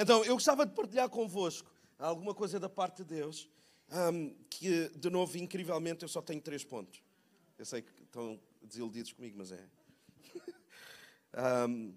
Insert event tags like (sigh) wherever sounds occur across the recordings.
Então, eu gostava de partilhar convosco alguma coisa da parte de Deus, um, que, de novo, incrivelmente, eu só tenho três pontos. Eu sei que estão desiludidos comigo, mas é. (laughs) um,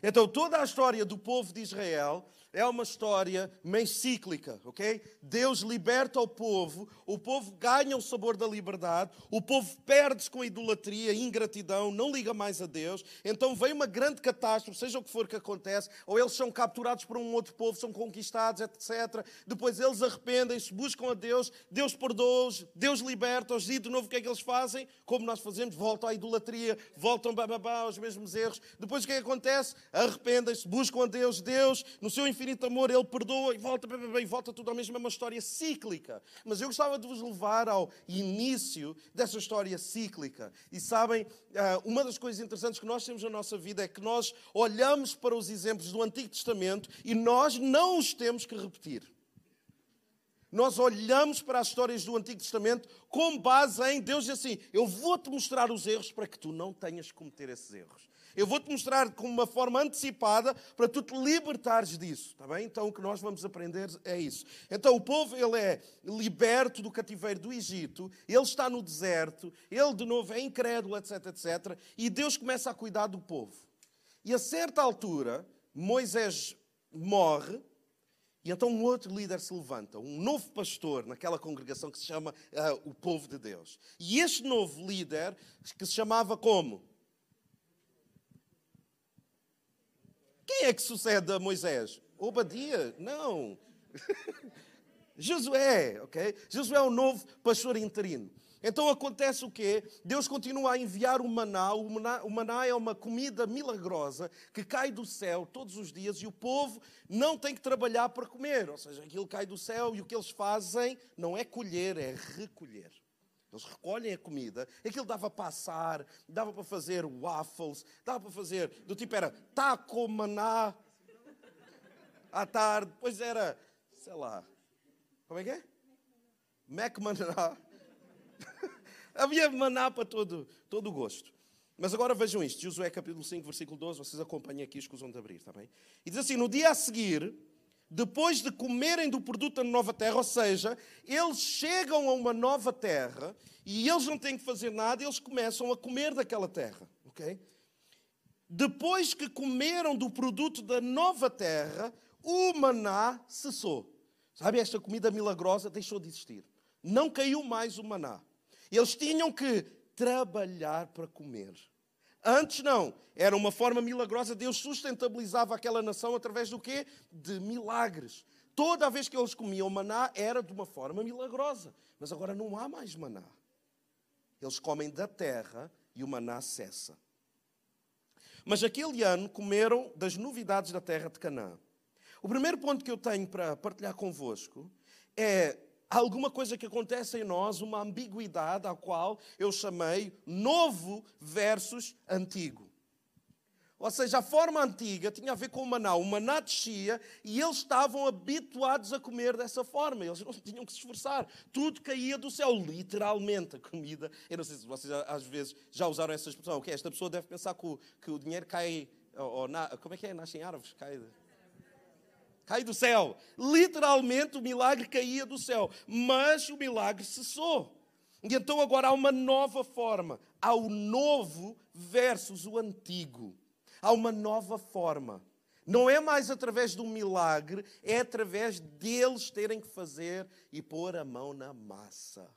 então, toda a história do povo de Israel é uma história meio cíclica, ok? Deus liberta o povo, o povo ganha o sabor da liberdade, o povo perde-se com a idolatria, ingratidão, não liga mais a Deus, então vem uma grande catástrofe, seja o que for que acontece, ou eles são capturados por um outro povo, são conquistados, etc. Depois eles arrependem-se, buscam a Deus, Deus perdoa-os, Deus liberta-os, e de novo o que é que eles fazem? Como nós fazemos? Voltam à idolatria, voltam bababá, aos mesmos erros. Depois o que é que acontece? Arrependem-se, buscam a Deus, Deus, no seu infinito amor, Ele perdoa e volta, e volta tudo ao mesmo, é uma história cíclica. Mas eu gostava de vos levar ao início dessa história cíclica. E sabem, ah, uma das coisas interessantes que nós temos na nossa vida é que nós olhamos para os exemplos do Antigo Testamento e nós não os temos que repetir. Nós olhamos para as histórias do Antigo Testamento com base em Deus diz assim: Eu vou-te mostrar os erros para que tu não tenhas que cometer esses erros. Eu vou-te mostrar com uma forma antecipada para tu te libertares disso, está bem? Então o que nós vamos aprender é isso. Então o povo ele é liberto do cativeiro do Egito, ele está no deserto, ele de novo é incrédulo, etc, etc, e Deus começa a cuidar do povo. E a certa altura, Moisés morre, e então um outro líder se levanta, um novo pastor naquela congregação que se chama uh, o povo de Deus. E este novo líder, que se chamava como? Quem é que sucede a Moisés? Obadia? Não. (laughs) Josué, ok? Josué é o novo pastor interino. Então acontece o quê? Deus continua a enviar o maná. o maná. O maná é uma comida milagrosa que cai do céu todos os dias e o povo não tem que trabalhar para comer. Ou seja, aquilo cai do céu e o que eles fazem não é colher, é recolher. Eles recolhem a comida, aquilo dava para assar, dava para fazer waffles, dava para fazer, do tipo era taco maná à tarde, depois era, sei lá, como é que é? Mac maná. (laughs) Havia maná para todo, todo o gosto. Mas agora vejam isto, Josué capítulo 5, versículo 12, vocês acompanhem aqui, escusam de abrir, está bem? E diz assim, no dia a seguir, depois de comerem do produto da nova terra, ou seja, eles chegam a uma nova terra e eles não têm que fazer nada, eles começam a comer daquela terra, ok? Depois que comeram do produto da nova terra, o maná cessou. Sabe, esta comida milagrosa deixou de existir. Não caiu mais o maná. Eles tinham que trabalhar para comer. Antes não, era uma forma milagrosa, Deus sustentabilizava aquela nação através do quê? De milagres. Toda vez que eles comiam maná era de uma forma milagrosa, mas agora não há mais maná. Eles comem da terra e o maná cessa. Mas aquele ano comeram das novidades da terra de Canaã. O primeiro ponto que eu tenho para partilhar convosco é alguma coisa que acontece em nós, uma ambiguidade à qual eu chamei novo versus antigo. Ou seja, a forma antiga tinha a ver com o maná. O maná descia e eles estavam habituados a comer dessa forma. Eles não (laughs) tinham que se esforçar. Tudo caía do céu, literalmente. A comida. Eu não sei se vocês às vezes já usaram essa expressão. Okay, esta pessoa deve pensar que o, que o dinheiro cai. Ou, ou na, como é que é? Nasce em árvores? Cai cai do céu. Literalmente o milagre caía do céu, mas o milagre cessou. E então agora há uma nova forma. Há o novo versus o antigo. Há uma nova forma. Não é mais através de um milagre, é através deles terem que fazer e pôr a mão na massa.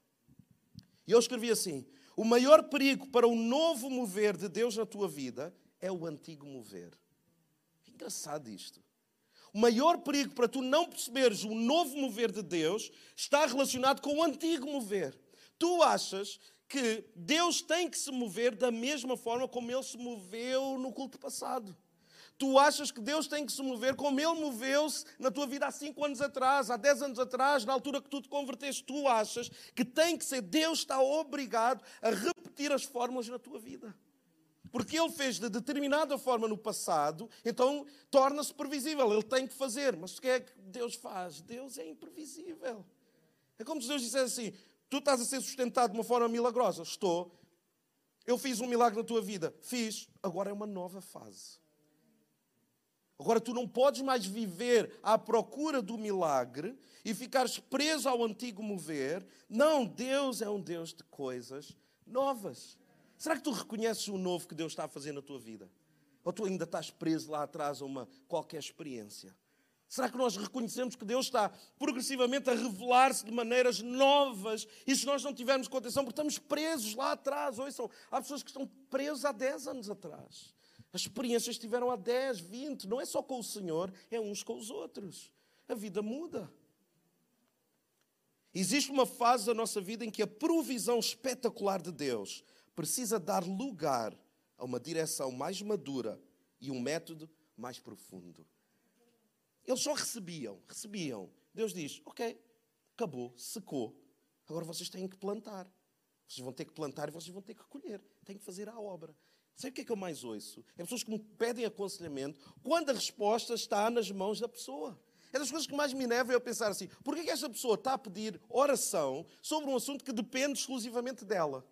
E eu escrevi assim: o maior perigo para o novo mover de Deus na tua vida é o antigo mover. Engraçado isto. O maior perigo para tu não perceberes o novo mover de Deus está relacionado com o antigo mover. Tu achas que Deus tem que se mover da mesma forma como ele se moveu no culto passado. Tu achas que Deus tem que se mover como Ele moveu-se na tua vida há 5 anos atrás, há 10 anos atrás, na altura que tu te converteste. Tu achas que tem que ser, Deus está obrigado a repetir as fórmulas na tua vida porque ele fez de determinada forma no passado, então torna-se previsível. Ele tem que fazer. Mas o que é que Deus faz? Deus é imprevisível. É como se Deus dissesse assim: tu estás a ser sustentado de uma forma milagrosa. Estou. Eu fiz um milagre na tua vida. Fiz. Agora é uma nova fase. Agora tu não podes mais viver à procura do milagre e ficares preso ao antigo mover. Não, Deus é um Deus de coisas novas. Será que tu reconheces o novo que Deus está a fazer na tua vida? Ou tu ainda estás preso lá atrás a uma qualquer experiência? Será que nós reconhecemos que Deus está progressivamente a revelar-se de maneiras novas? E se nós não tivermos condição, porque estamos presos lá atrás. Ouçam, há pessoas que estão presas há 10 anos atrás. As experiências tiveram há 10, 20. Não é só com o Senhor, é uns com os outros. A vida muda. Existe uma fase da nossa vida em que a provisão espetacular de Deus precisa dar lugar a uma direção mais madura e um método mais profundo. Eles só recebiam, recebiam. Deus diz: Ok, acabou, secou. Agora vocês têm que plantar. Vocês vão ter que plantar e vocês vão ter que colher. Têm que fazer a obra. Sabe o que é que eu mais ouço? É pessoas que me pedem aconselhamento quando a resposta está nas mãos da pessoa. É das coisas que mais me levam a pensar assim: por é que esta pessoa está a pedir oração sobre um assunto que depende exclusivamente dela?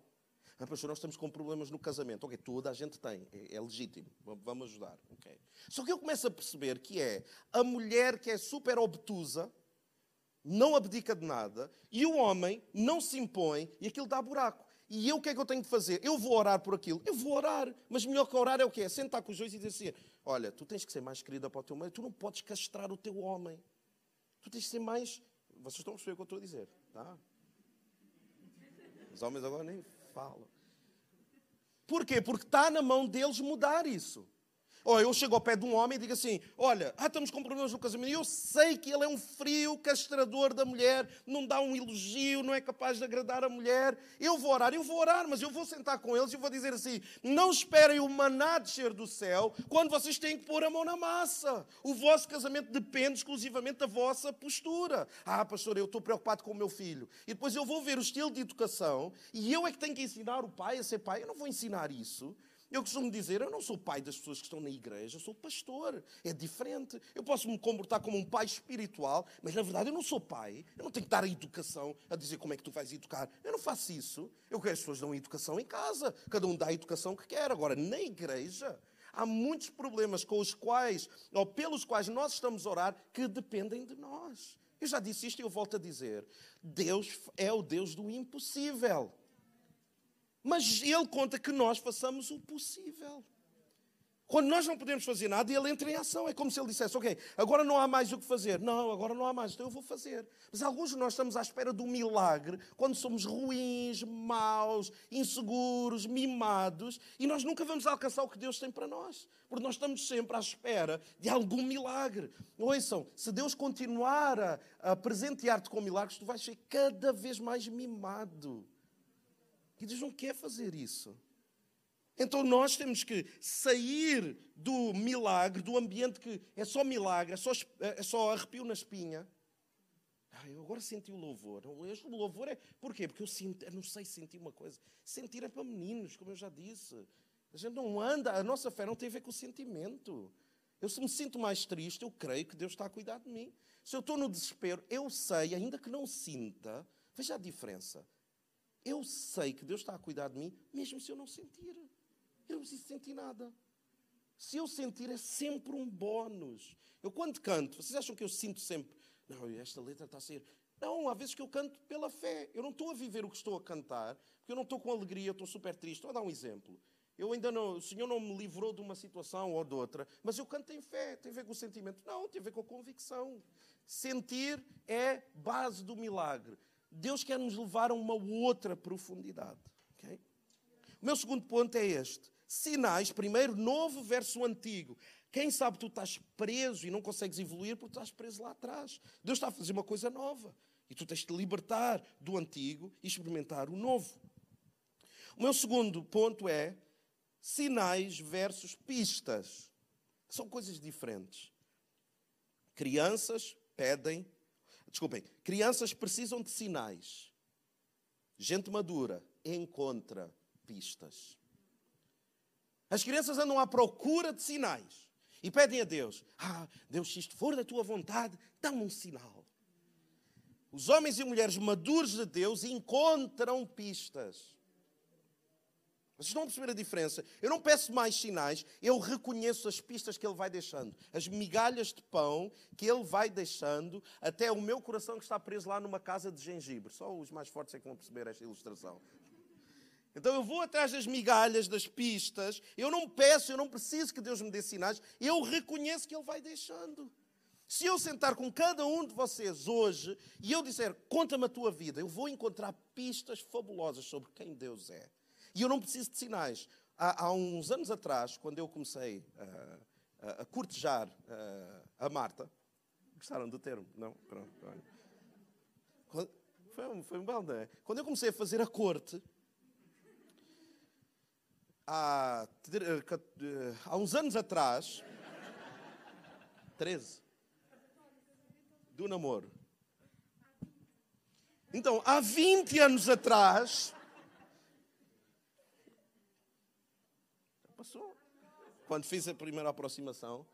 Ah, pastor, nós estamos com problemas no casamento. Ok, toda a gente tem, é, é legítimo, vamos ajudar. Okay. Só que eu começo a perceber que é a mulher que é super obtusa, não abdica de nada, e o homem não se impõe e aquilo dá buraco. E eu o que é que eu tenho de fazer? Eu vou orar por aquilo. Eu vou orar. Mas melhor que orar é o quê? É sentar com os dois e dizer assim: olha, tu tens que ser mais querida para o teu marido, tu não podes castrar o teu homem. Tu tens que ser mais. Vocês estão a perceber o que eu estou a dizer, tá? Os homens agora nem falam. Porquê? Porque está na mão deles mudar isso. Ou eu chego ao pé de um homem e digo assim: Olha, ah, estamos com problemas no casamento. E eu sei que ele é um frio castrador da mulher, não dá um elogio, não é capaz de agradar a mulher. Eu vou orar, eu vou orar, mas eu vou sentar com eles e vou dizer assim: Não esperem o maná descer do céu quando vocês têm que pôr a mão na massa. O vosso casamento depende exclusivamente da vossa postura. Ah, pastor, eu estou preocupado com o meu filho. E depois eu vou ver o estilo de educação e eu é que tenho que ensinar o pai a ser pai. Eu não vou ensinar isso. Eu costumo dizer, eu não sou pai das pessoas que estão na igreja, eu sou pastor. É diferente. Eu posso me comportar como um pai espiritual, mas na verdade eu não sou pai. Eu não tenho que dar a educação a dizer como é que tu vais educar. Eu não faço isso. Eu quero que as pessoas dão educação em casa. Cada um dá a educação que quer. Agora, na igreja, há muitos problemas com os quais, ou pelos quais nós estamos a orar, que dependem de nós. Eu já disse isto e eu volto a dizer. Deus é o Deus do impossível. Mas ele conta que nós façamos o possível. Quando nós não podemos fazer nada, ele entra em ação. É como se ele dissesse: Ok, agora não há mais o que fazer. Não, agora não há mais, então eu vou fazer. Mas alguns de nós estamos à espera do milagre quando somos ruins, maus, inseguros, mimados e nós nunca vamos alcançar o que Deus tem para nós. Porque nós estamos sempre à espera de algum milagre. Ouçam, se Deus continuar a, a presentear-te com milagres, tu vais ser cada vez mais mimado. E Deus não quer fazer isso. Então nós temos que sair do milagre, do ambiente que é só milagre, é só, é só arrepio na espinha. Ah, eu agora senti o louvor. O louvor é. Porquê? Porque eu, sinto, eu não sei sentir uma coisa. Sentir é para meninos, como eu já disse. A gente não anda, a nossa fé não tem a ver com o sentimento. Eu se me sinto mais triste, eu creio que Deus está a cuidar de mim. Se eu estou no desespero, eu sei, ainda que não sinta, veja a diferença. Eu sei que Deus está a cuidar de mim, mesmo se eu não sentir. Eu não preciso sentir nada. Se eu sentir, é sempre um bónus. Eu, quando canto, vocês acham que eu sinto sempre, não, esta letra está a ser. Não, há vezes que eu canto pela fé. Eu não estou a viver o que estou a cantar, porque eu não estou com alegria, eu estou super triste. A dar um exemplo. Eu ainda não, o Senhor não me livrou de uma situação ou de outra, mas eu canto em fé, tem a ver com o sentimento. Não, tem a ver com a convicção. Sentir é base do milagre. Deus quer nos levar a uma outra profundidade. Okay? O meu segundo ponto é este: sinais, primeiro, novo versus antigo. Quem sabe tu estás preso e não consegues evoluir porque estás preso lá atrás. Deus está a fazer uma coisa nova. E tu tens de te libertar do antigo e experimentar o novo. O meu segundo ponto é sinais versus pistas. São coisas diferentes. Crianças pedem Desculpem, crianças precisam de sinais. Gente madura encontra pistas. As crianças andam à procura de sinais e pedem a Deus: Ah, Deus, se isto for da tua vontade, dá-me um sinal. Os homens e mulheres maduros de Deus encontram pistas. Vocês estão a perceber a diferença? Eu não peço mais sinais, eu reconheço as pistas que Ele vai deixando, as migalhas de pão que Ele vai deixando, até o meu coração que está preso lá numa casa de gengibre. Só os mais fortes é que vão perceber esta ilustração. Então eu vou atrás das migalhas, das pistas, eu não peço, eu não preciso que Deus me dê sinais, eu reconheço que Ele vai deixando. Se eu sentar com cada um de vocês hoje e eu disser, conta-me a tua vida, eu vou encontrar pistas fabulosas sobre quem Deus é. E eu não preciso de sinais. Há, há uns anos atrás, quando eu comecei uh, a, a cortejar uh, a Marta, gostaram do termo? Não? Pronto. Quando, foi, foi um não é? Quando eu comecei a fazer a corte, há, eh, há uns anos atrás, 13, do namoro. Então, há 20 anos atrás, Passou. Quando fiz a primeira aproximação.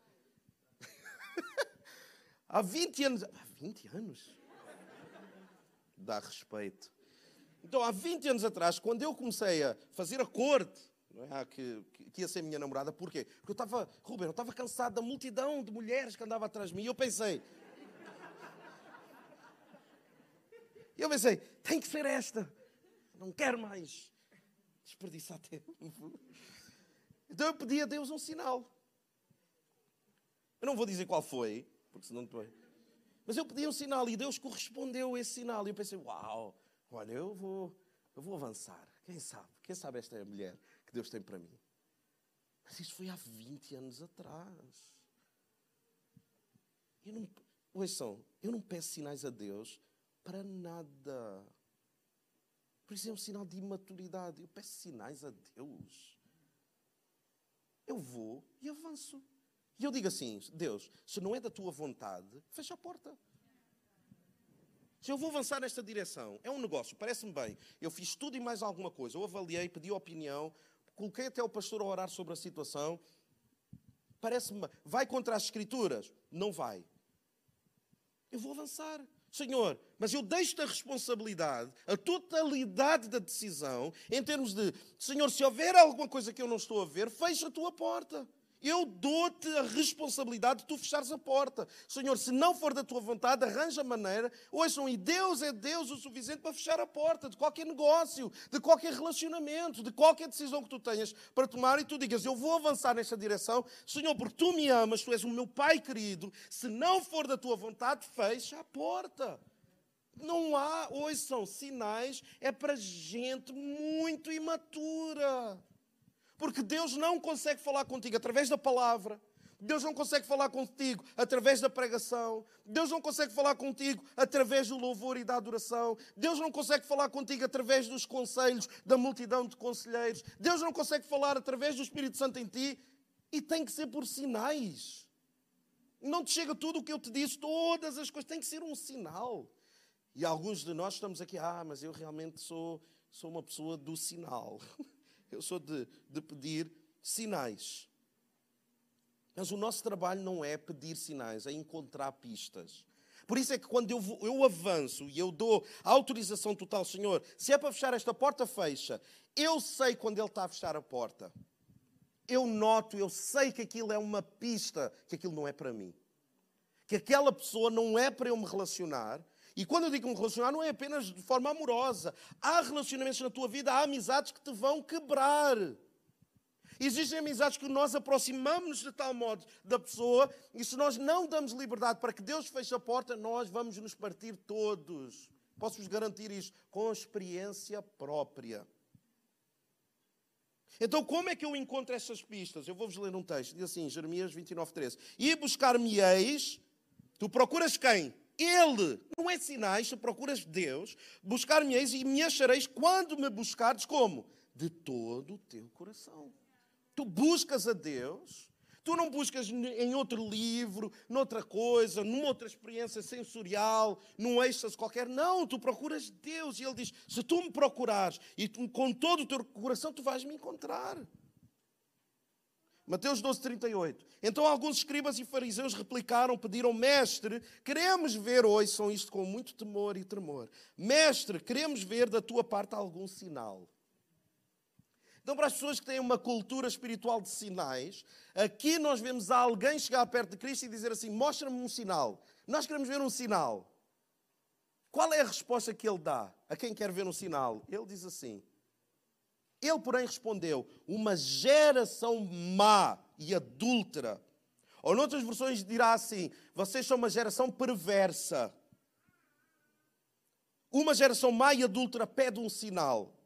(laughs) há 20 anos. Há 20 anos? Dá respeito. Então, há 20 anos atrás, quando eu comecei a fazer a corte, é? que, que, ia ser minha namorada, porquê? Porque eu estava, Ruben, eu estava cansado da multidão de mulheres que andava atrás de mim. E eu pensei. E eu pensei, tem que ser esta. Não quero mais desperdiçar tempo. Então eu pedi a Deus um sinal. Eu não vou dizer qual foi, porque senão depois. Mas eu pedi um sinal e Deus correspondeu a esse sinal. E eu pensei, uau, olha, eu vou, eu vou avançar. Quem sabe? Quem sabe esta é a mulher que Deus tem para mim? Mas isso foi há 20 anos atrás. Eu não, ouçam, eu não peço sinais a Deus para nada. Por isso é um sinal de imaturidade. Eu peço sinais a Deus eu vou e avanço. E eu digo assim: Deus, se não é da tua vontade, fecha a porta. Se eu vou avançar nesta direção, é um negócio, parece-me bem. Eu fiz tudo e mais alguma coisa. Eu avaliei, pedi opinião, coloquei até o pastor a orar sobre a situação. Parece-me. Vai contra as Escrituras? Não vai. Eu vou avançar. Senhor, mas eu deixo a responsabilidade, a totalidade da decisão, em termos de, Senhor, se houver alguma coisa que eu não estou a ver, fecha a tua porta. Eu dou-te a responsabilidade de tu fechares a porta. Senhor, se não for da tua vontade, arranja maneira. Ouçam, e Deus é Deus o suficiente para fechar a porta de qualquer negócio, de qualquer relacionamento, de qualquer decisão que tu tenhas para tomar e tu digas: Eu vou avançar nesta direção, Senhor, porque tu me amas, tu és o meu Pai querido. Se não for da tua vontade, fecha a porta. Não há, ouçam, sinais, é para gente muito imatura. Porque Deus não consegue falar contigo através da palavra. Deus não consegue falar contigo através da pregação. Deus não consegue falar contigo através do louvor e da adoração. Deus não consegue falar contigo através dos conselhos da multidão de conselheiros. Deus não consegue falar através do Espírito Santo em ti. E tem que ser por sinais. Não te chega tudo o que eu te disse, todas as coisas. Tem que ser um sinal. E alguns de nós estamos aqui, ah, mas eu realmente sou, sou uma pessoa do sinal. (laughs) Eu sou de, de pedir sinais. Mas o nosso trabalho não é pedir sinais, é encontrar pistas. Por isso é que quando eu, eu avanço e eu dou autorização total, Senhor, se é para fechar esta porta, fecha. Eu sei quando Ele está a fechar a porta. Eu noto, eu sei que aquilo é uma pista, que aquilo não é para mim. Que aquela pessoa não é para eu me relacionar, e quando eu digo um relacionar, não é apenas de forma amorosa. Há relacionamentos na tua vida, há amizades que te vão quebrar. Existem amizades que nós aproximamos-nos de tal modo da pessoa, e se nós não damos liberdade para que Deus feche a porta, nós vamos nos partir todos. Posso-vos garantir isto com experiência própria. Então, como é que eu encontro essas pistas? Eu vou-vos ler um texto, diz assim, Jeremias 29, 13. E buscar-me-eis, tu procuras quem? Ele. Não é sinais, tu procuras Deus, buscar-me-eis e me achareis quando me buscardes como? De todo o teu coração. Tu buscas a Deus, tu não buscas em outro livro, noutra coisa, numa outra experiência sensorial, num êxtase qualquer. Não, tu procuras Deus. E Ele diz: se tu me procurares e tu, com todo o teu coração, tu vais me encontrar. Mateus 12, 38. Então alguns escribas e fariseus replicaram, pediram, Mestre, queremos ver, ouçam isto com muito temor e tremor. Mestre, queremos ver da tua parte algum sinal. Então, para as pessoas que têm uma cultura espiritual de sinais, aqui nós vemos alguém chegar perto de Cristo e dizer assim: Mostra-me um sinal. Nós queremos ver um sinal. Qual é a resposta que ele dá a quem quer ver um sinal? Ele diz assim: Ele, porém, respondeu: Uma geração má e adúltera. Ou, noutras versões, dirá assim: Vocês são uma geração perversa. Uma geração má e adúltera pede um sinal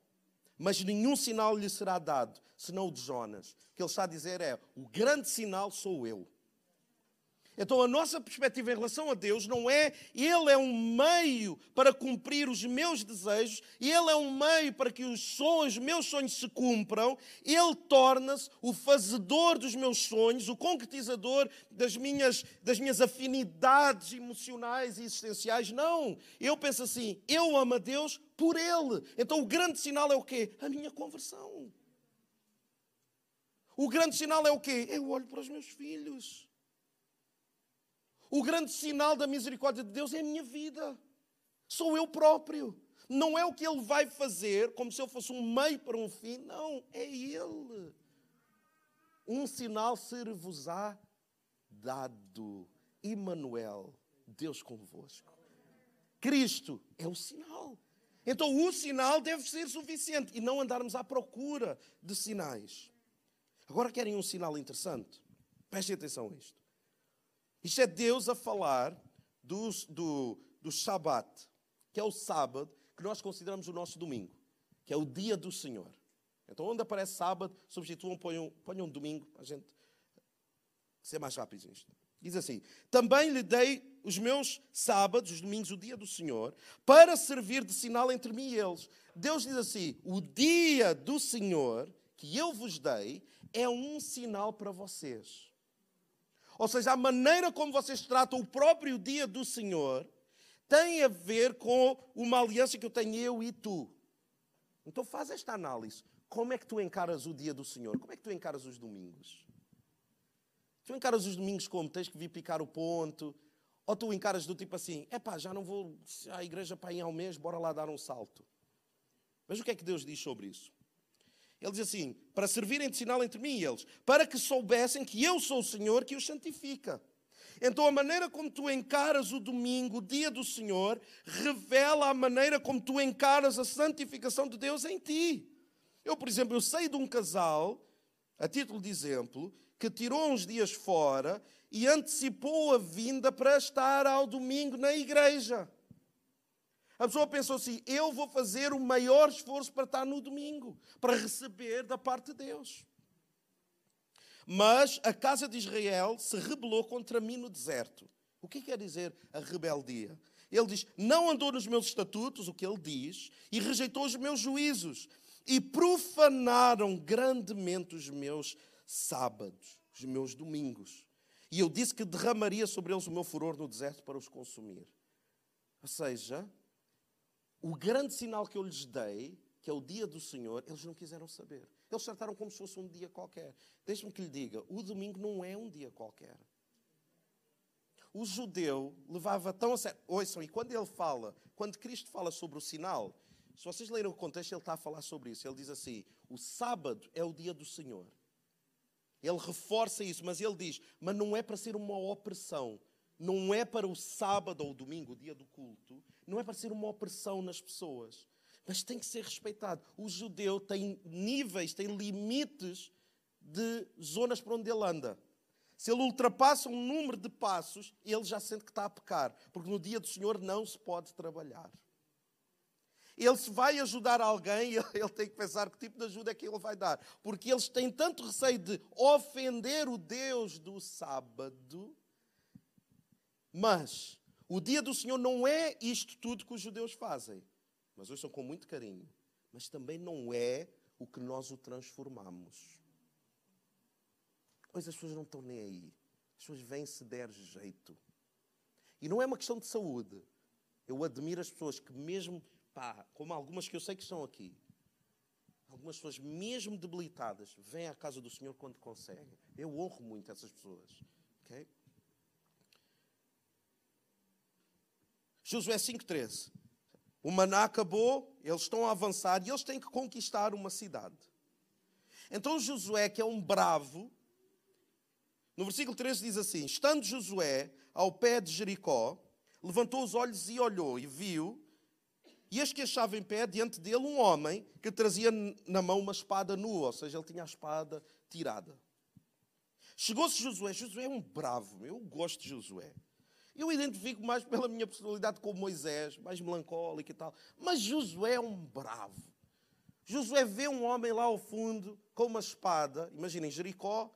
mas nenhum sinal lhe será dado, senão o de Jonas. O que ele está a dizer é: o grande sinal sou eu. Então a nossa perspectiva em relação a Deus não é Ele é um meio para cumprir os meus desejos, Ele é um meio para que os sonhos, os meus sonhos se cumpram, Ele torna-se o fazedor dos meus sonhos, o concretizador das minhas, das minhas afinidades emocionais e existenciais. Não, eu penso assim, eu amo a Deus por Ele. Então o grande sinal é o quê? A minha conversão. O grande sinal é o quê? Eu olho para os meus filhos. O grande sinal da misericórdia de Deus é a minha vida. Sou eu próprio. Não é o que Ele vai fazer, como se eu fosse um meio para um fim. Não, é Ele. Um sinal ser-vos-á dado. Emmanuel, Deus convosco. Cristo é o sinal. Então o sinal deve ser suficiente e não andarmos à procura de sinais. Agora querem um sinal interessante? Prestem atenção a isto. Isto é Deus a falar do, do, Shabat, que é o sábado que nós consideramos o nosso domingo, que é o dia do Senhor. Então, onde aparece sábado, substituam, ponham, ponham domingo, a gente ser mais rápido nisto. Diz assim: Também lhe dei os meus sábados, os domingos, o dia do Senhor, para servir de sinal entre mim e eles. Deus diz assim: O dia do Senhor que eu vos dei é um sinal para vocês. Ou seja, a maneira como vocês tratam o próprio dia do Senhor tem a ver com uma aliança que eu tenho eu e tu. Então faz esta análise. Como é que tu encaras o dia do Senhor? Como é que tu encaras os domingos? Tu encaras os domingos como? Tens que vir picar o ponto? Ou tu encaras do tipo assim, é pá, já não vou à igreja para ir ao mês, bora lá dar um salto. Mas o que é que Deus diz sobre isso? Ele diz assim: para servirem de sinal entre mim e eles, para que soubessem que eu sou o Senhor que os santifica. Então, a maneira como tu encaras o domingo, o dia do Senhor, revela a maneira como tu encaras a santificação de Deus em ti. Eu, por exemplo, eu sei de um casal, a título de exemplo, que tirou uns dias fora e antecipou a vinda para estar ao domingo na igreja. A pessoa pensou assim: eu vou fazer o maior esforço para estar no domingo, para receber da parte de Deus. Mas a casa de Israel se rebelou contra mim no deserto. O que quer dizer a rebeldia? Ele diz: não andou nos meus estatutos, o que ele diz, e rejeitou os meus juízos, e profanaram grandemente os meus sábados, os meus domingos. E eu disse que derramaria sobre eles o meu furor no deserto para os consumir. Ou seja, o grande sinal que eu lhes dei, que é o dia do Senhor, eles não quiseram saber. Eles trataram como se fosse um dia qualquer. Deixe-me que lhe diga: o domingo não é um dia qualquer. O judeu levava tão a sério. Ouçam, e quando ele fala, quando Cristo fala sobre o sinal, se vocês lerem o contexto, ele está a falar sobre isso. Ele diz assim: o sábado é o dia do Senhor. Ele reforça isso, mas ele diz: mas não é para ser uma opressão, não é para o sábado ou o domingo, o dia do culto, não é para ser uma opressão nas pessoas, mas tem que ser respeitado. O judeu tem níveis, tem limites de zonas por onde ele anda. Se ele ultrapassa um número de passos, ele já sente que está a pecar, porque no dia do Senhor não se pode trabalhar. Ele se vai ajudar alguém, (laughs) ele tem que pensar que tipo de ajuda é que ele vai dar, porque eles têm tanto receio de ofender o Deus do sábado, mas o dia do Senhor não é isto tudo que os judeus fazem, mas hoje são com muito carinho, mas também não é o que nós o transformamos. Hoje as pessoas não estão nem aí. As pessoas vêm se der jeito. E não é uma questão de saúde. Eu admiro as pessoas que mesmo, pá, como algumas que eu sei que estão aqui, algumas pessoas mesmo debilitadas, vêm à casa do Senhor quando conseguem. Eu honro muito essas pessoas. Okay? Josué 5,13. O maná acabou, eles estão a avançar e eles têm que conquistar uma cidade. Então Josué, que é um bravo, no versículo 13 diz assim: Estando Josué ao pé de Jericó, levantou os olhos e olhou e viu, e eis que achava em pé diante dele um homem que trazia na mão uma espada nua, ou seja, ele tinha a espada tirada. Chegou-se Josué, Josué é um bravo, eu gosto de Josué. Eu identifico mais pela minha personalidade com Moisés, mais melancólico e tal. Mas Josué é um bravo. Josué vê um homem lá ao fundo com uma espada, imaginem Jericó,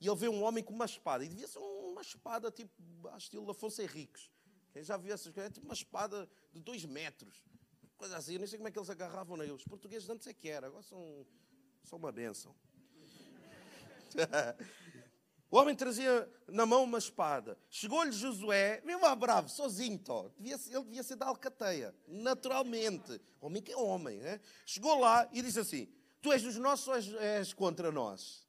e ele vê um homem com uma espada. E devia ser uma espada tipo, a estilo Afonso Henriques. Quem já viu essas coisas? É tipo uma espada de dois metros. Coisa assim, eu nem sei como é que eles agarravam nele. Os portugueses antes é que era, agora são, são uma benção. (laughs) O homem trazia na mão uma espada. Chegou-lhe Josué, mesmo a bravo, sozinho, tó. Ele devia ser da Alcateia, naturalmente. Homem que é homem, né? Chegou lá e disse assim: Tu és dos nossos ou és, és contra nós?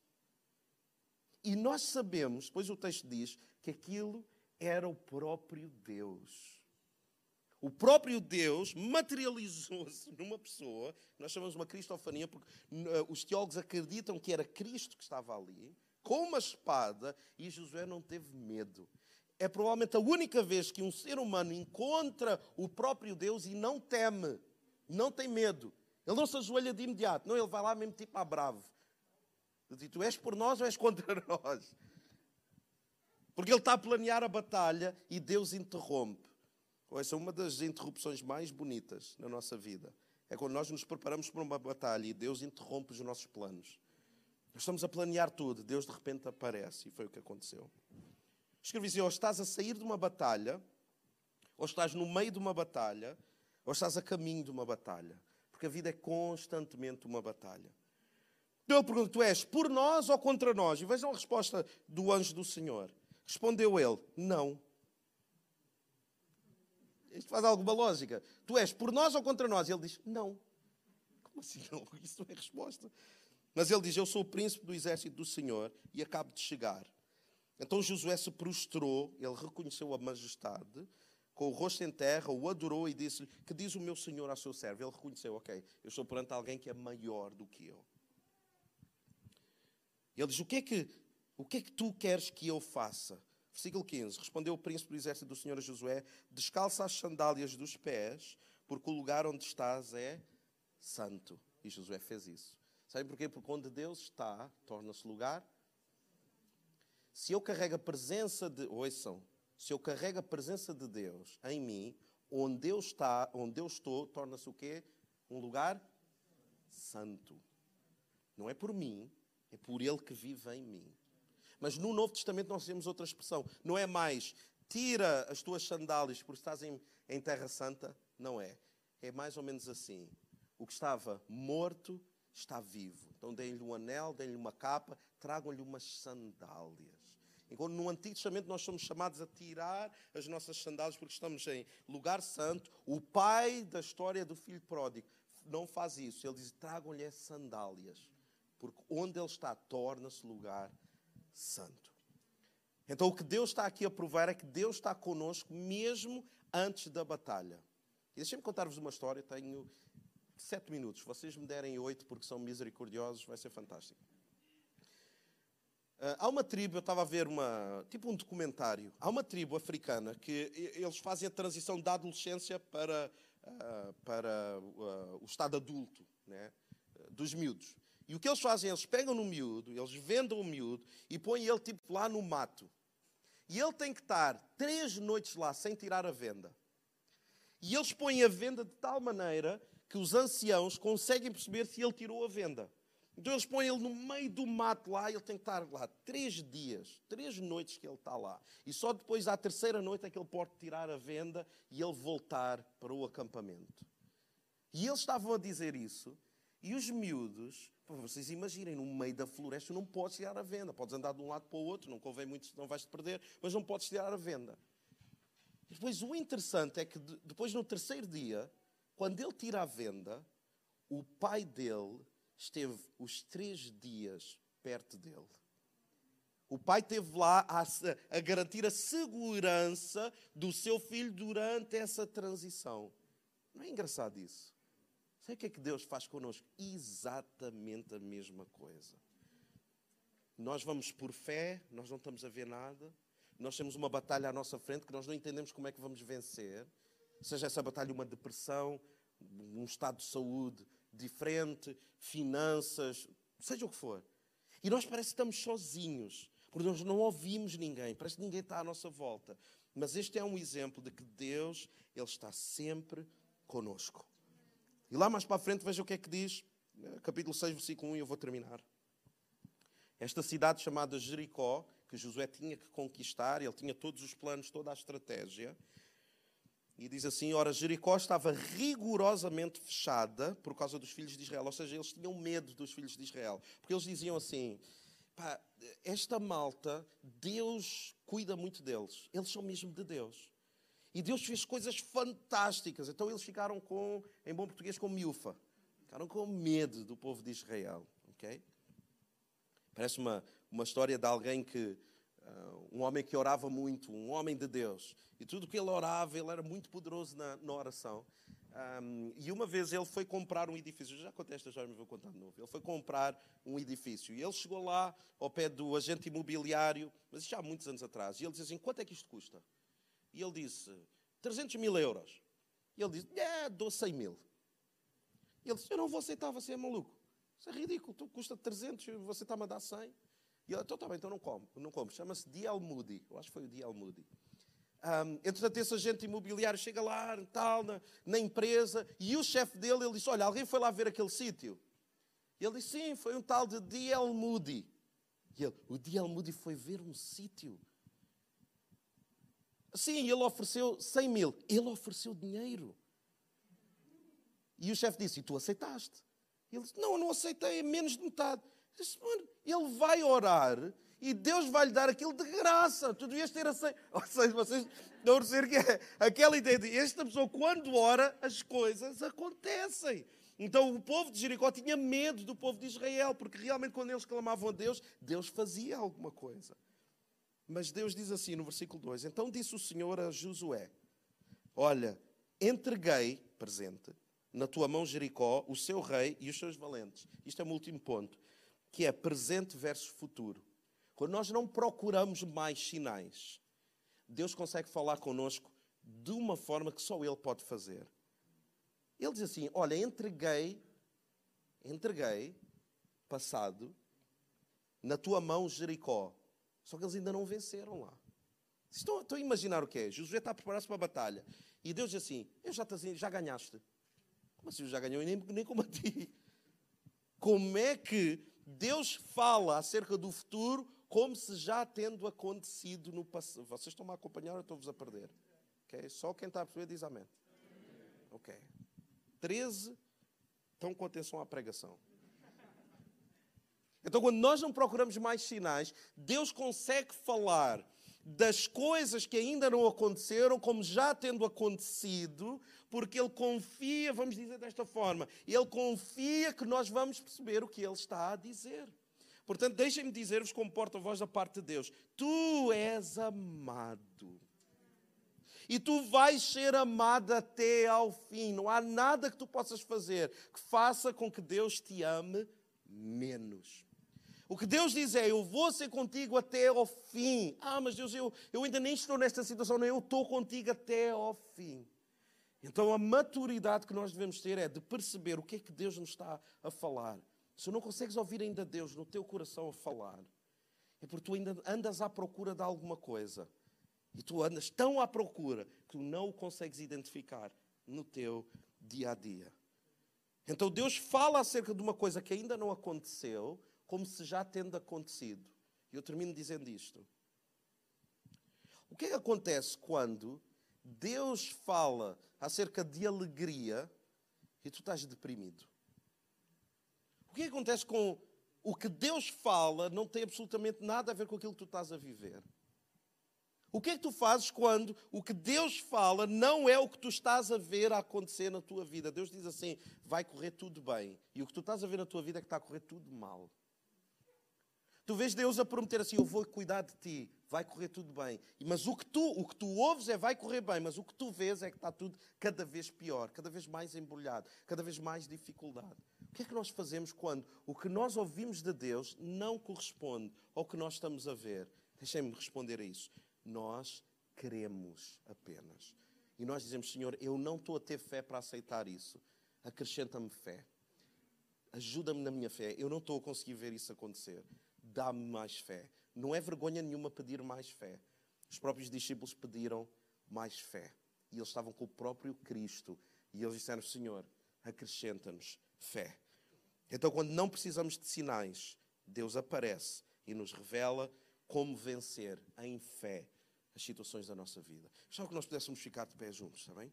E nós sabemos, pois o texto diz, que aquilo era o próprio Deus. O próprio Deus materializou-se numa pessoa, nós chamamos uma cristofania, porque uh, os teólogos acreditam que era Cristo que estava ali, com uma espada, e Josué não teve medo. É provavelmente a única vez que um ser humano encontra o próprio Deus e não teme, não tem medo. Ele não se ajoelha de imediato, não, ele vai lá mesmo tipo a bravo. Ele diz, tu és por nós ou és contra (laughs) nós? Porque ele está a planear a batalha e Deus interrompe. Essa é uma das interrupções mais bonitas na nossa vida. É quando nós nos preparamos para uma batalha e Deus interrompe os nossos planos. Nós estamos a planear tudo, Deus de repente aparece, e foi o que aconteceu. Escrevi assim: ou estás a sair de uma batalha, ou estás no meio de uma batalha, ou estás a caminho de uma batalha. Porque a vida é constantemente uma batalha. Então ele pergunta: Tu és por nós ou contra nós? E vejam a resposta do anjo do Senhor. Respondeu ele: Não. Isto faz alguma lógica. Tu és por nós ou contra nós? E ele diz: Não. Como assim não? (laughs) Isso não é resposta. Mas ele diz: Eu sou o príncipe do exército do Senhor e acabo de chegar. Então Josué se prostrou, ele reconheceu a majestade, com o rosto em terra, o adorou e disse-lhe: Que diz o meu Senhor ao seu servo? Ele reconheceu: Ok, eu estou perante alguém que é maior do que eu. Ele diz: O que é que, o que, é que tu queres que eu faça? Versículo 15: Respondeu o príncipe do exército do Senhor a Josué: Descalça as sandálias dos pés, porque o lugar onde estás é santo. E Josué fez isso. Sabem porquê? Porque onde Deus está, torna-se lugar. Se eu carrego a presença de. Ouçam, se eu carrego a presença de Deus em mim, onde Deus está, onde eu estou, torna-se o quê? Um lugar santo. Não é por mim, é por Ele que vive em mim. Mas no Novo Testamento nós temos outra expressão. Não é mais tira as tuas sandálias porque estás em, em terra santa. Não é. É mais ou menos assim. O que estava morto está vivo. Então deem-lhe um anel, deem-lhe uma capa, tragam-lhe umas sandálias. Enquanto no Antigo Testamento nós somos chamados a tirar as nossas sandálias porque estamos em lugar santo, o pai da história do filho pródigo não faz isso. Ele diz: tragam-lhe as sandálias, porque onde ele está torna-se lugar santo. Então o que Deus está aqui a provar é que Deus está conosco mesmo antes da batalha. E deixem-me contar-vos uma história. Tenho sete minutos. Vocês me derem oito porque são misericordiosos, vai ser fantástico. Uh, há uma tribo, eu estava a ver uma, tipo um documentário, há uma tribo africana que eles fazem a transição da adolescência para, uh, para uh, o estado adulto, né, dos miúdos. E o que eles fazem, eles pegam no miúdo, eles vendem o miúdo e põem ele tipo lá no mato. E ele tem que estar três noites lá sem tirar a venda. E eles põem a venda de tal maneira que os anciãos conseguem perceber se ele tirou a venda. Então eles põem ele no meio do mato lá e ele tem que estar lá três dias, três noites que ele está lá. E só depois, à terceira noite, é que ele pode tirar a venda e ele voltar para o acampamento. E eles estavam a dizer isso, e os miúdos, vocês imaginem, no meio da floresta não podes tirar a venda. Podes andar de um lado para o outro, não convém muito, não vais-te perder, mas não podes tirar a venda. E depois o interessante é que depois no terceiro dia, quando ele tira a venda, o pai dele esteve os três dias perto dele. O pai esteve lá a, a, garantir a segurança do seu filho durante essa transição. Não é engraçado isso? Sabe o que é que Deus faz connosco? Exatamente a mesma coisa. Nós vamos por fé, nós não estamos a ver nada, nós temos uma batalha à nossa frente que nós não entendemos como é que vamos vencer. Seja essa batalha uma depressão, um estado de saúde diferente, finanças, seja o que for. E nós parece que estamos sozinhos, porque nós não ouvimos ninguém, parece que ninguém está à nossa volta. Mas este é um exemplo de que Deus, Ele está sempre conosco. E lá mais para a frente, veja o que é que diz, eh, capítulo 6, versículo 1, e eu vou terminar. Esta cidade chamada Jericó, que Josué tinha que conquistar, ele tinha todos os planos, toda a estratégia. E diz assim: Ora, Jericó estava rigorosamente fechada por causa dos filhos de Israel. Ou seja, eles tinham medo dos filhos de Israel. Porque eles diziam assim: pá, esta malta, Deus cuida muito deles. Eles são mesmo de Deus. E Deus fez coisas fantásticas. Então eles ficaram com, em bom português, com miúfa. Ficaram com medo do povo de Israel. ok? Parece uma, uma história de alguém que. Um homem que orava muito, um homem de Deus. E tudo que ele orava, ele era muito poderoso na, na oração. Um, e uma vez ele foi comprar um edifício. Já contei esta história, mas vou contar de novo. Ele foi comprar um edifício. E ele chegou lá ao pé do agente imobiliário, mas já há muitos anos atrás. E ele disse assim: quanto é que isto custa? E ele disse: 300 mil euros. E ele disse: é, dou 100 mil. E ele disse: eu não vou aceitar, você é maluco. Isso é ridículo, tu custa 300, você está-me a dar 100. E ele, então está bem, então não como, não como. Chama-se. Moody, eu acho que foi o. Moody. Um, entretanto, esse agente imobiliário chega lá, tal, na, na empresa, e o chefe dele, ele disse, olha, alguém foi lá ver aquele sítio? Ele disse, sim, foi um tal de. Moody. E ele, o. Moody foi ver um sítio. Sim, ele ofereceu 100 mil. Ele ofereceu dinheiro. E o chefe disse, e tu aceitaste? Ele disse: Não, eu não aceitei, menos de metade. Disse, Mano, ele vai orar e Deus vai lhe dar aquilo de graça. Tu devias ter aceito. (laughs) Ou seja, vocês não perceber que é aquela ideia de esta pessoa, quando ora, as coisas acontecem. Então o povo de Jericó tinha medo do povo de Israel, porque realmente quando eles clamavam a Deus, Deus fazia alguma coisa. Mas Deus diz assim no versículo 2: Então disse o Senhor a Josué: Olha, entreguei, presente, na tua mão Jericó, o seu rei e os seus valentes. Isto é o último ponto, que é presente versus futuro. Quando nós não procuramos mais sinais, Deus consegue falar conosco de uma forma que só Ele pode fazer. Ele diz assim: Olha, entreguei, entreguei, passado, na tua mão Jericó. Só que eles ainda não venceram lá. Estão, estão a imaginar o que é? Josué está a preparar-se para a batalha. E Deus diz assim: Eu já, já ganhaste. Como assim já ganhou e nem, nem combati? Como é que Deus fala acerca do futuro como se já tendo acontecido no passado? Vocês estão-me a acompanhar ou estou-vos a perder? Okay? Só quem está a perceber diz amém. Ok. 13. Estão com atenção à pregação. Então, quando nós não procuramos mais sinais, Deus consegue falar das coisas que ainda não aconteceram, como já tendo acontecido, porque Ele confia, vamos dizer desta forma, Ele confia que nós vamos perceber o que Ele está a dizer. Portanto, deixem-me dizer-vos como porta-voz da parte de Deus: Tu és amado. E tu vais ser amado até ao fim. Não há nada que tu possas fazer que faça com que Deus te ame menos. O que Deus diz é: Eu vou ser contigo até ao fim. Ah, mas Deus, eu, eu ainda nem estou nesta situação, não, eu estou contigo até ao fim. Então a maturidade que nós devemos ter é de perceber o que é que Deus nos está a falar. Se não consegues ouvir ainda Deus no teu coração a falar, é porque tu ainda andas à procura de alguma coisa. E tu andas tão à procura que tu não o consegues identificar no teu dia a dia. Então Deus fala acerca de uma coisa que ainda não aconteceu, como se já tendo acontecido. E eu termino dizendo isto. O que é que acontece quando Deus fala acerca de alegria e tu estás deprimido? O que, é que acontece com o que Deus fala não tem absolutamente nada a ver com aquilo que tu estás a viver? O que é que tu fazes quando o que Deus fala não é o que tu estás a ver a acontecer na tua vida? Deus diz assim: vai correr tudo bem. E o que tu estás a ver na tua vida é que está a correr tudo mal. Tu vês Deus a prometer assim: Eu vou cuidar de ti, vai correr tudo bem. Mas o que tu, o que tu ouves é vai correr bem, mas o que tu vês é que está tudo cada vez pior, cada vez mais embrulhado, cada vez mais dificuldade. O que é que nós fazemos quando o que nós ouvimos de Deus não corresponde ao que nós estamos a ver? Deixem-me responder a isso. Nós queremos apenas. E nós dizemos, Senhor, eu não estou a ter fé para aceitar isso. Acrescenta-me fé. Ajuda-me na minha fé. Eu não estou a conseguir ver isso acontecer. Dá-me mais fé. Não é vergonha nenhuma pedir mais fé. Os próprios discípulos pediram mais fé. E eles estavam com o próprio Cristo. E eles disseram: Senhor, acrescenta-nos fé. Então, quando não precisamos de sinais, Deus aparece e nos revela como vencer em fé as situações da nossa vida. Só que nós pudéssemos ficar de pé juntos, está bem?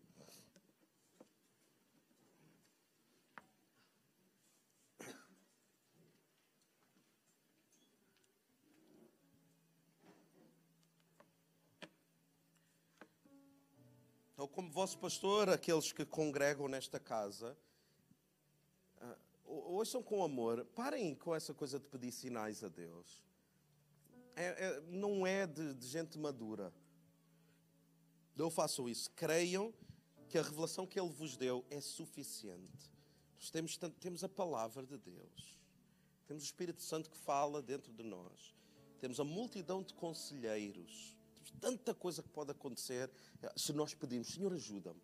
Vosso pastor, aqueles que congregam nesta casa, uh, ouçam com amor, parem com essa coisa de pedir sinais a Deus. É, é, não é de, de gente madura. Não façam isso. Creiam que a revelação que Ele vos deu é suficiente. Nós temos, temos a palavra de Deus. Temos o Espírito Santo que fala dentro de nós. Temos a multidão de conselheiros tanta coisa que pode acontecer eh, se nós pedimos, Senhor, ajuda-me.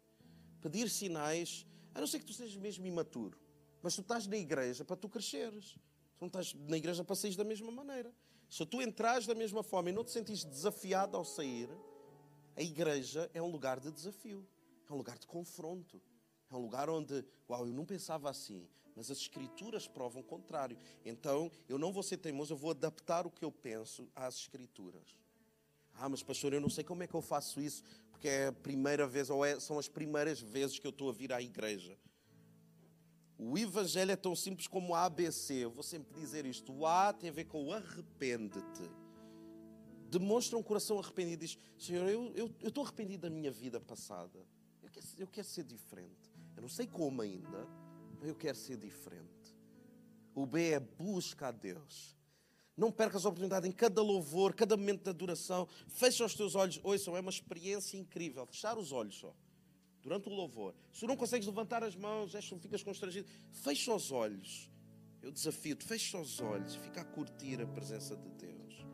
Pedir sinais, a não ser que tu sejas mesmo imaturo, mas tu estás na igreja para tu cresceres. Tu não estás na igreja para sair da mesma maneira. Se tu entras da mesma forma e não te sentires desafiado ao sair, a igreja é um lugar de desafio, é um lugar de confronto. É um lugar onde, uau, eu não pensava assim, mas as escrituras provam o contrário. Então, eu não vou ser teimoso, eu vou adaptar o que eu penso às escrituras. Ah, mas pastor, eu não sei como é que eu faço isso, porque é a primeira vez, ou é, são as primeiras vezes que eu estou a vir à igreja. O evangelho é tão simples como o ABC. Eu vou sempre dizer isto. O A tem a ver com arrepende-te. Demonstra um coração arrependido e diz: Senhor, eu, eu, eu estou arrependido da minha vida passada. Eu quero, eu quero ser diferente. Eu não sei como ainda, mas eu quero ser diferente. O B é busca a Deus. Não percas a oportunidade em cada louvor, cada momento de adoração. Fecha os teus olhos. Ouçam, é uma experiência incrível. Fechar os olhos só. Durante o louvor. Se não consegues levantar as mãos, ficas constrangido. Fecha os olhos. Eu desafio-te, fecha os olhos. Fica a curtir a presença de Deus.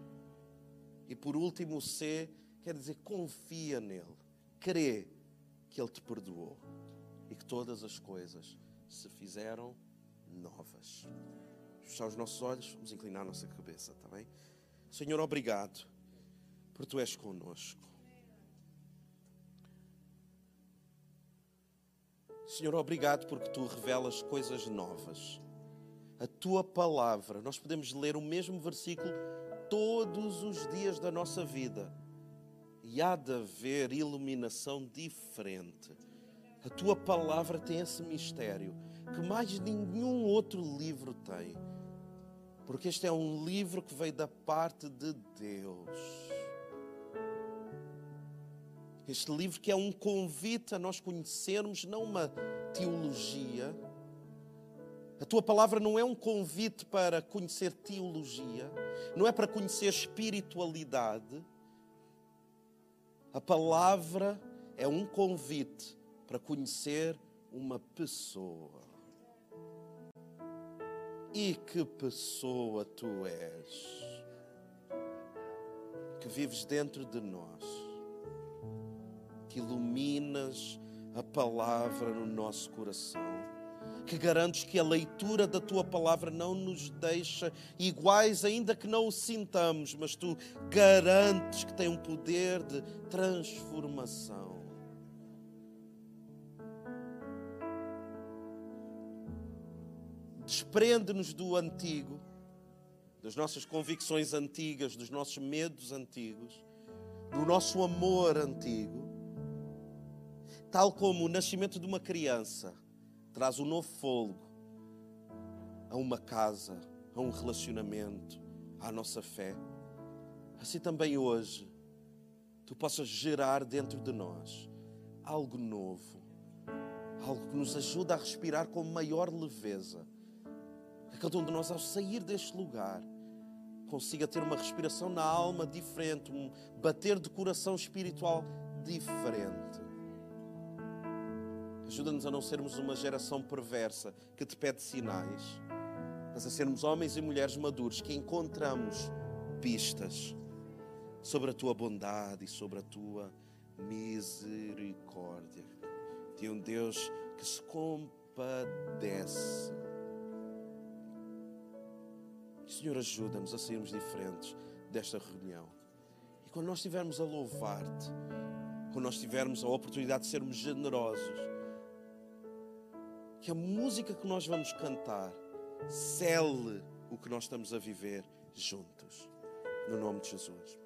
E por último, o C quer dizer confia nele. Crê que ele te perdoou. E que todas as coisas se fizeram novas fechar os nossos olhos, vamos inclinar a nossa cabeça, está bem? Senhor, obrigado, por tu és conosco. Senhor, obrigado porque tu revelas coisas novas. A tua palavra, nós podemos ler o mesmo versículo todos os dias da nossa vida e há de haver iluminação diferente. A tua palavra tem esse mistério que mais nenhum outro livro tem porque este é um livro que veio da parte de Deus. Este livro que é um convite a nós conhecermos não uma teologia. A tua palavra não é um convite para conhecer teologia, não é para conhecer espiritualidade. A palavra é um convite para conhecer uma pessoa. E que pessoa tu és, que vives dentro de nós, que iluminas a palavra no nosso coração, que garantes que a leitura da tua palavra não nos deixa iguais, ainda que não o sintamos, mas tu garantes que tem um poder de transformação. Desprende-nos do antigo, das nossas convicções antigas, dos nossos medos antigos, do nosso amor antigo. Tal como o nascimento de uma criança traz um novo fogo a uma casa, a um relacionamento, à nossa fé. Assim também hoje, tu possas gerar dentro de nós algo novo, algo que nos ajuda a respirar com maior leveza cada um de nós, ao sair deste lugar, consiga ter uma respiração na alma diferente, um bater de coração espiritual diferente. Ajuda-nos a não sermos uma geração perversa que te pede sinais, mas a sermos homens e mulheres maduros que encontramos pistas sobre a tua bondade e sobre a tua misericórdia. De um Deus que se compadece. Senhor, ajuda-nos a sairmos diferentes desta reunião. E quando nós estivermos a louvar-te, quando nós tivermos a oportunidade de sermos generosos, que a música que nós vamos cantar cele o que nós estamos a viver juntos. No nome de Jesus.